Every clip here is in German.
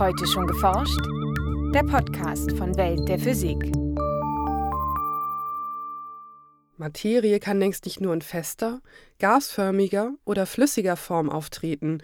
Heute schon geforscht? Der Podcast von Welt der Physik. Materie kann längst nicht nur in fester, gasförmiger oder flüssiger Form auftreten.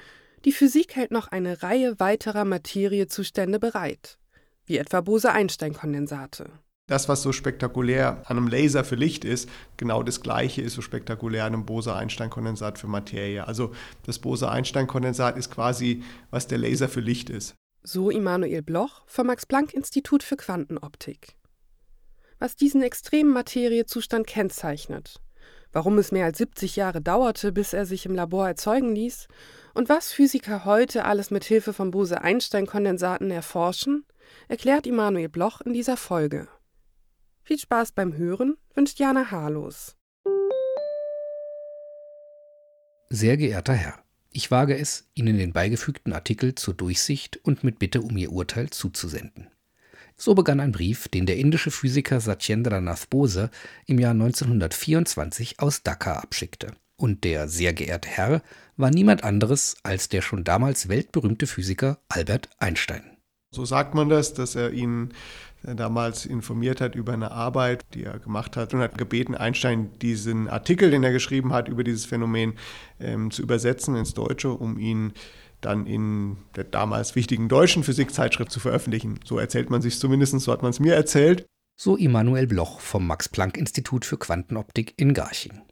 Die Physik hält noch eine Reihe weiterer Materiezustände bereit, wie etwa Bose-Einstein-Kondensate. Das, was so spektakulär an einem Laser für Licht ist, genau das gleiche ist so spektakulär an einem Bose-Einstein-Kondensat für Materie. Also das Bose-Einstein-Kondensat ist quasi, was der Laser für Licht ist. So Immanuel Bloch vom Max-Planck-Institut für Quantenoptik. Was diesen extremen Materiezustand kennzeichnet, warum es mehr als 70 Jahre dauerte, bis er sich im Labor erzeugen ließ und was Physiker heute alles mit Hilfe von Bose-Einstein-Kondensaten erforschen, erklärt Immanuel Bloch in dieser Folge. Viel Spaß beim Hören wünscht Jana Harlos. Sehr geehrter Herr, ich wage es, Ihnen den beigefügten Artikel zur Durchsicht und mit Bitte um Ihr Urteil zuzusenden. So begann ein Brief, den der indische Physiker Satyendra Nath Bose im Jahr 1924 aus Dhaka abschickte. Und der sehr geehrte Herr war niemand anderes als der schon damals weltberühmte Physiker Albert Einstein. So sagt man das, dass er ihn damals informiert hat über eine Arbeit, die er gemacht hat und hat gebeten, Einstein diesen Artikel, den er geschrieben hat über dieses Phänomen, ähm, zu übersetzen ins Deutsche, um ihn dann in der damals wichtigen deutschen Physikzeitschrift zu veröffentlichen. So erzählt man sich zumindest, so hat man es mir erzählt. So Immanuel Bloch vom Max-Planck-Institut für Quantenoptik in Garching.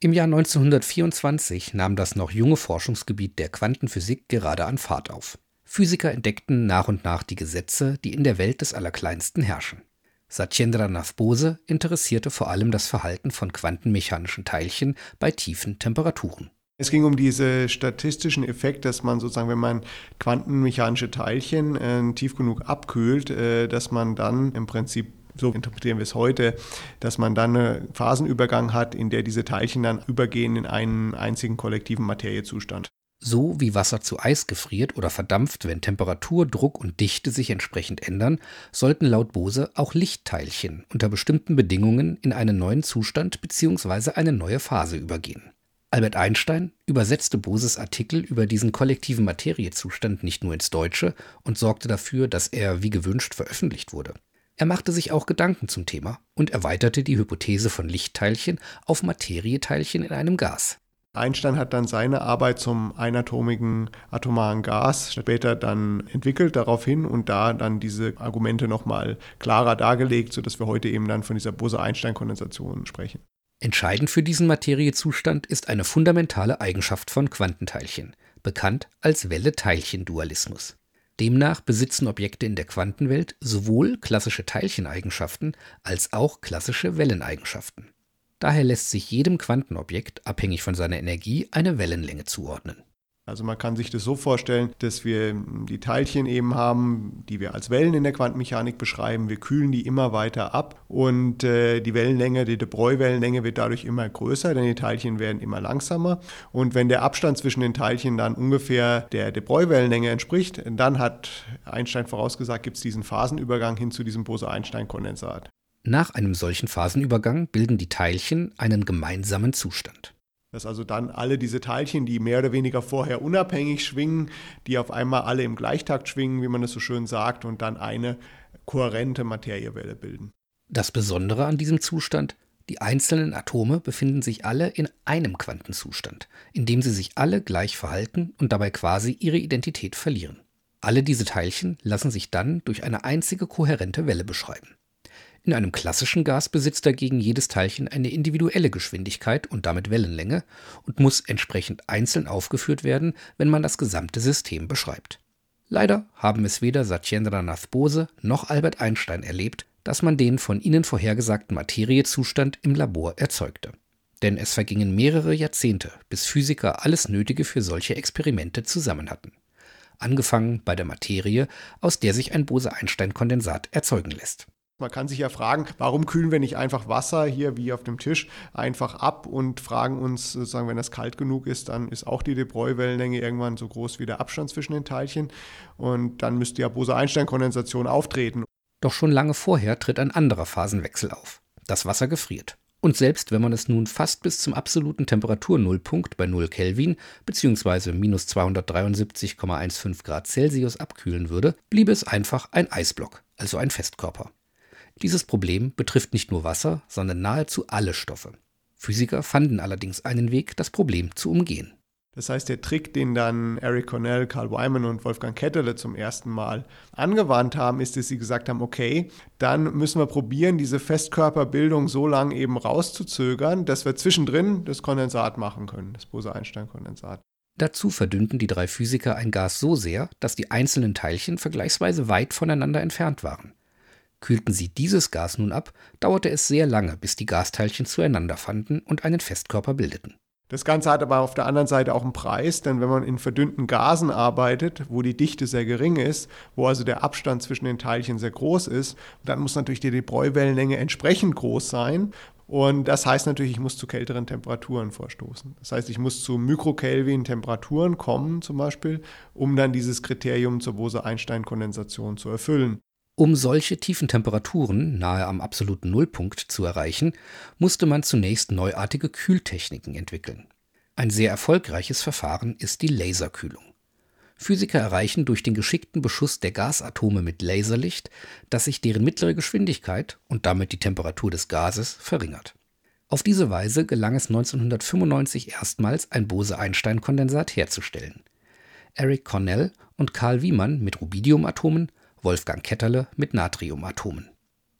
Im Jahr 1924 nahm das noch junge Forschungsgebiet der Quantenphysik gerade an Fahrt auf. Physiker entdeckten nach und nach die Gesetze, die in der Welt des Allerkleinsten herrschen. Satyendra Nath Bose interessierte vor allem das Verhalten von quantenmechanischen Teilchen bei tiefen Temperaturen. Es ging um diesen statistischen Effekt, dass man sozusagen, wenn man quantenmechanische Teilchen äh, tief genug abkühlt, äh, dass man dann im Prinzip so interpretieren wir es heute, dass man dann einen Phasenübergang hat, in der diese Teilchen dann übergehen in einen einzigen kollektiven Materiezustand. So wie Wasser zu Eis gefriert oder verdampft, wenn Temperatur, Druck und Dichte sich entsprechend ändern, sollten laut Bose auch Lichtteilchen unter bestimmten Bedingungen in einen neuen Zustand bzw. eine neue Phase übergehen. Albert Einstein übersetzte Boses Artikel über diesen kollektiven Materiezustand nicht nur ins Deutsche und sorgte dafür, dass er wie gewünscht veröffentlicht wurde. Er machte sich auch Gedanken zum Thema und erweiterte die Hypothese von Lichtteilchen auf Materieteilchen in einem Gas. Einstein hat dann seine Arbeit zum einatomigen atomaren Gas später dann entwickelt daraufhin und da dann diese Argumente nochmal klarer dargelegt, sodass wir heute eben dann von dieser Bose-Einstein-Kondensation sprechen. Entscheidend für diesen Materiezustand ist eine fundamentale Eigenschaft von Quantenteilchen, bekannt als Welle-Teilchen-Dualismus. Demnach besitzen Objekte in der Quantenwelt sowohl klassische Teilcheneigenschaften als auch klassische Welleneigenschaften. Daher lässt sich jedem Quantenobjekt abhängig von seiner Energie eine Wellenlänge zuordnen. Also man kann sich das so vorstellen, dass wir die Teilchen eben haben, die wir als Wellen in der Quantenmechanik beschreiben. Wir kühlen die immer weiter ab und äh, die Wellenlänge, die de Broglie-Wellenlänge wird dadurch immer größer, denn die Teilchen werden immer langsamer. Und wenn der Abstand zwischen den Teilchen dann ungefähr der de Broglie-Wellenlänge entspricht, dann hat Einstein vorausgesagt, gibt es diesen Phasenübergang hin zu diesem Bose-Einstein-Kondensat. Nach einem solchen Phasenübergang bilden die Teilchen einen gemeinsamen Zustand. Dass also dann alle diese Teilchen, die mehr oder weniger vorher unabhängig schwingen, die auf einmal alle im Gleichtakt schwingen, wie man es so schön sagt, und dann eine kohärente Materiewelle bilden. Das Besondere an diesem Zustand, die einzelnen Atome befinden sich alle in einem Quantenzustand, in dem sie sich alle gleich verhalten und dabei quasi ihre Identität verlieren. Alle diese Teilchen lassen sich dann durch eine einzige kohärente Welle beschreiben. In einem klassischen Gas besitzt dagegen jedes Teilchen eine individuelle Geschwindigkeit und damit Wellenlänge und muss entsprechend einzeln aufgeführt werden, wenn man das gesamte System beschreibt. Leider haben es weder Satyendra Nath Bose noch Albert Einstein erlebt, dass man den von ihnen vorhergesagten Materiezustand im Labor erzeugte. Denn es vergingen mehrere Jahrzehnte, bis Physiker alles Nötige für solche Experimente zusammen hatten. Angefangen bei der Materie, aus der sich ein Bose-Einstein-Kondensat erzeugen lässt. Man kann sich ja fragen, warum kühlen wir nicht einfach Wasser hier wie auf dem Tisch einfach ab und fragen uns, sagen, wenn es kalt genug ist, dann ist auch die De Broglie-Wellenlänge irgendwann so groß wie der Abstand zwischen den Teilchen und dann müsste ja Bose-Einstein-Kondensation auftreten. Doch schon lange vorher tritt ein anderer Phasenwechsel auf. Das Wasser gefriert. Und selbst wenn man es nun fast bis zum absoluten Temperaturnullpunkt bei 0 Kelvin bzw. minus 273,15 Grad Celsius abkühlen würde, bliebe es einfach ein Eisblock, also ein Festkörper. Dieses Problem betrifft nicht nur Wasser, sondern nahezu alle Stoffe. Physiker fanden allerdings einen Weg, das Problem zu umgehen. Das heißt, der Trick, den dann Eric Cornell, Carl Wyman und Wolfgang Ketterle zum ersten Mal angewandt haben, ist, dass sie gesagt haben, okay, dann müssen wir probieren, diese Festkörperbildung so lange eben rauszuzögern, dass wir zwischendrin das Kondensat machen können, das Bose-Einstein-Kondensat. Dazu verdünnten die drei Physiker ein Gas so sehr, dass die einzelnen Teilchen vergleichsweise weit voneinander entfernt waren. Kühlten sie dieses Gas nun ab, dauerte es sehr lange, bis die Gasteilchen zueinander fanden und einen Festkörper bildeten. Das Ganze hat aber auf der anderen Seite auch einen Preis, denn wenn man in verdünnten Gasen arbeitet, wo die Dichte sehr gering ist, wo also der Abstand zwischen den Teilchen sehr groß ist, dann muss natürlich die Debräuwellenlänge entsprechend groß sein. Und das heißt natürlich, ich muss zu kälteren Temperaturen vorstoßen. Das heißt, ich muss zu Mikrokelvin-Temperaturen kommen, zum Beispiel, um dann dieses Kriterium zur Bose-Einstein-Kondensation zu erfüllen. Um solche tiefen Temperaturen nahe am absoluten Nullpunkt zu erreichen, musste man zunächst neuartige Kühltechniken entwickeln. Ein sehr erfolgreiches Verfahren ist die Laserkühlung. Physiker erreichen durch den geschickten Beschuss der Gasatome mit Laserlicht, dass sich deren mittlere Geschwindigkeit und damit die Temperatur des Gases verringert. Auf diese Weise gelang es 1995 erstmals, ein Bose-Einstein-Kondensat herzustellen. Eric Cornell und Karl Wiemann mit Rubidiumatomen Wolfgang Ketterle mit Natriumatomen.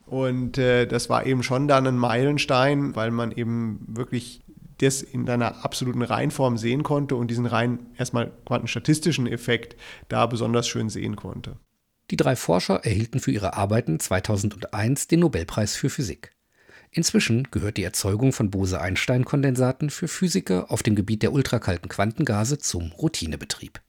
Und äh, das war eben schon dann ein Meilenstein, weil man eben wirklich das in einer absoluten Reinform sehen konnte und diesen rein erstmal quantenstatistischen Effekt da besonders schön sehen konnte. Die drei Forscher erhielten für ihre Arbeiten 2001 den Nobelpreis für Physik. Inzwischen gehört die Erzeugung von Bose-Einstein-Kondensaten für Physiker auf dem Gebiet der ultrakalten Quantengase zum Routinebetrieb.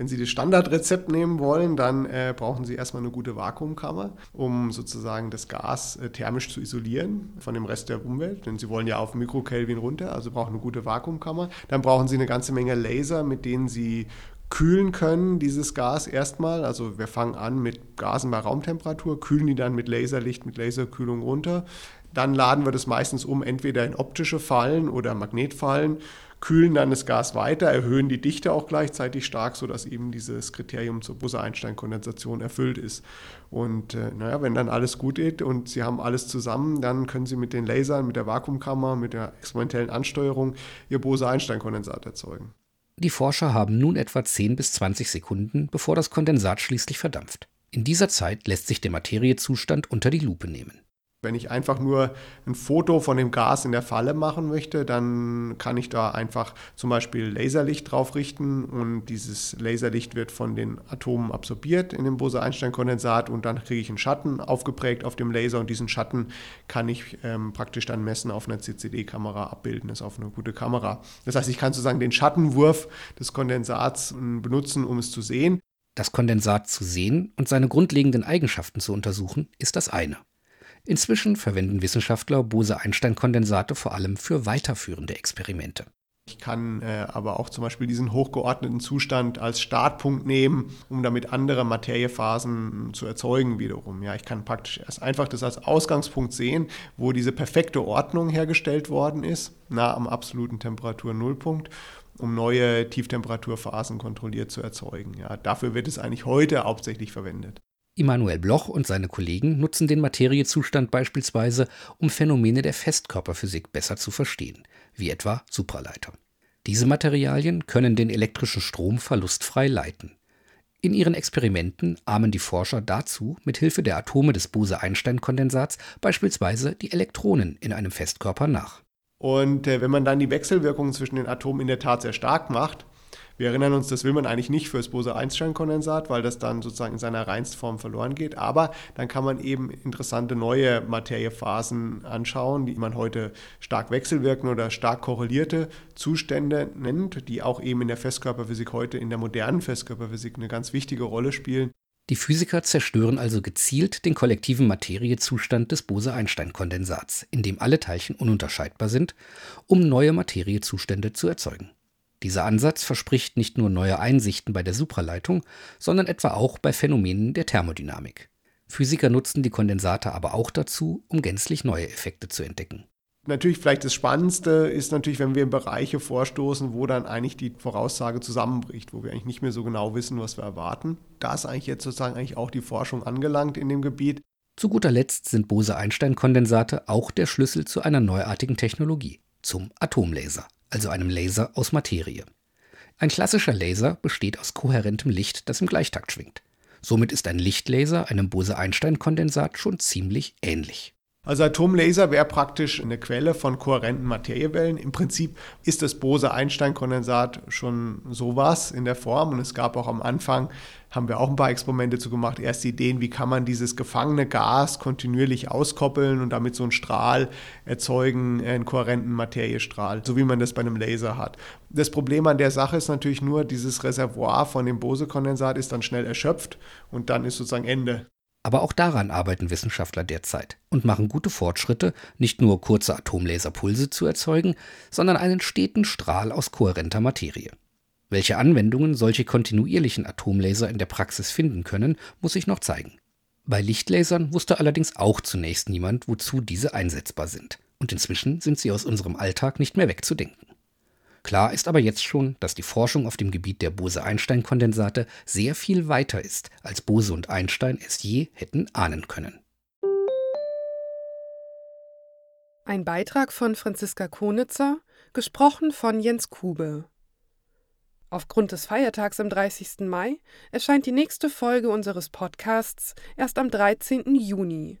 Wenn Sie das Standardrezept nehmen wollen, dann äh, brauchen Sie erstmal eine gute Vakuumkammer, um sozusagen das Gas äh, thermisch zu isolieren von dem Rest der Umwelt. Denn Sie wollen ja auf Mikrokelvin runter, also brauchen eine gute Vakuumkammer. Dann brauchen Sie eine ganze Menge Laser, mit denen Sie kühlen können, dieses Gas erstmal. Also wir fangen an mit Gasen bei Raumtemperatur, kühlen die dann mit Laserlicht, mit Laserkühlung runter. Dann laden wir das meistens um, entweder in optische Fallen oder Magnetfallen kühlen dann das Gas weiter, erhöhen die Dichte auch gleichzeitig stark, sodass eben dieses Kriterium zur Bose-Einstein-Kondensation erfüllt ist. Und äh, naja, wenn dann alles gut geht und Sie haben alles zusammen, dann können Sie mit den Lasern, mit der Vakuumkammer, mit der experimentellen Ansteuerung Ihr Bose-Einstein-Kondensat erzeugen. Die Forscher haben nun etwa 10 bis 20 Sekunden, bevor das Kondensat schließlich verdampft. In dieser Zeit lässt sich der Materiezustand unter die Lupe nehmen. Wenn ich einfach nur ein Foto von dem Gas in der Falle machen möchte, dann kann ich da einfach zum Beispiel Laserlicht drauf richten und dieses Laserlicht wird von den Atomen absorbiert in dem Bose-Einstein-Kondensat und dann kriege ich einen Schatten aufgeprägt auf dem Laser und diesen Schatten kann ich ähm, praktisch dann messen auf einer CCD-Kamera abbilden, das ist auf eine gute Kamera. Das heißt, ich kann sozusagen den Schattenwurf des Kondensats ähm, benutzen, um es zu sehen. Das Kondensat zu sehen und seine grundlegenden Eigenschaften zu untersuchen, ist das eine. Inzwischen verwenden Wissenschaftler Bose-Einstein-Kondensate vor allem für weiterführende Experimente. Ich kann äh, aber auch zum Beispiel diesen hochgeordneten Zustand als Startpunkt nehmen, um damit andere Materiephasen zu erzeugen wiederum. Ja, ich kann praktisch erst einfach das als Ausgangspunkt sehen, wo diese perfekte Ordnung hergestellt worden ist, nah am absoluten Temperatur-Nullpunkt, um neue Tieftemperaturphasen kontrolliert zu erzeugen. Ja, dafür wird es eigentlich heute hauptsächlich verwendet. Immanuel Bloch und seine Kollegen nutzen den Materiezustand beispielsweise, um Phänomene der Festkörperphysik besser zu verstehen, wie etwa Supraleiter. Diese Materialien können den elektrischen Strom verlustfrei leiten. In ihren Experimenten ahmen die Forscher dazu mit Hilfe der Atome des Bose-Einstein-Kondensats beispielsweise die Elektronen in einem Festkörper nach. Und äh, wenn man dann die Wechselwirkungen zwischen den Atomen in der Tat sehr stark macht, wir erinnern uns, das will man eigentlich nicht fürs Bose-Einstein-Kondensat, weil das dann sozusagen in seiner Reinstform verloren geht. Aber dann kann man eben interessante neue Materiephasen anschauen, die man heute stark wechselwirkende oder stark korrelierte Zustände nennt, die auch eben in der Festkörperphysik heute, in der modernen Festkörperphysik eine ganz wichtige Rolle spielen. Die Physiker zerstören also gezielt den kollektiven Materiezustand des Bose-Einstein-Kondensats, in dem alle Teilchen ununterscheidbar sind, um neue Materiezustände zu erzeugen. Dieser Ansatz verspricht nicht nur neue Einsichten bei der Supraleitung, sondern etwa auch bei Phänomenen der Thermodynamik. Physiker nutzen die Kondensate aber auch dazu, um gänzlich neue Effekte zu entdecken. Natürlich vielleicht das Spannendste ist natürlich, wenn wir in Bereiche vorstoßen, wo dann eigentlich die Voraussage zusammenbricht, wo wir eigentlich nicht mehr so genau wissen, was wir erwarten. Da ist eigentlich jetzt sozusagen eigentlich auch die Forschung angelangt in dem Gebiet. Zu guter Letzt sind Bose-Einstein-Kondensate auch der Schlüssel zu einer neuartigen Technologie, zum Atomlaser, also einem Laser aus Materie. Ein klassischer Laser besteht aus kohärentem Licht, das im Gleichtakt schwingt. Somit ist ein Lichtlaser einem Bose-Einstein-Kondensat schon ziemlich ähnlich. Also Atomlaser wäre praktisch eine Quelle von kohärenten Materiewellen. Im Prinzip ist das Bose-Einstein-Kondensat schon sowas in der Form. Und es gab auch am Anfang, haben wir auch ein paar Experimente zu gemacht, erste Ideen, wie kann man dieses gefangene Gas kontinuierlich auskoppeln und damit so einen Strahl erzeugen, einen kohärenten Materiestrahl, so wie man das bei einem Laser hat. Das Problem an der Sache ist natürlich nur, dieses Reservoir von dem Bose-Kondensat ist dann schnell erschöpft und dann ist sozusagen Ende. Aber auch daran arbeiten Wissenschaftler derzeit und machen gute Fortschritte, nicht nur kurze Atomlaserpulse zu erzeugen, sondern einen steten Strahl aus kohärenter Materie. Welche Anwendungen solche kontinuierlichen Atomlaser in der Praxis finden können, muss sich noch zeigen. Bei Lichtlasern wusste allerdings auch zunächst niemand, wozu diese einsetzbar sind, und inzwischen sind sie aus unserem Alltag nicht mehr wegzudenken. Klar ist aber jetzt schon, dass die Forschung auf dem Gebiet der Bose-Einstein-Kondensate sehr viel weiter ist, als Bose und Einstein es je hätten ahnen können. Ein Beitrag von Franziska Konitzer, gesprochen von Jens Kube. Aufgrund des Feiertags am 30. Mai erscheint die nächste Folge unseres Podcasts erst am 13. Juni.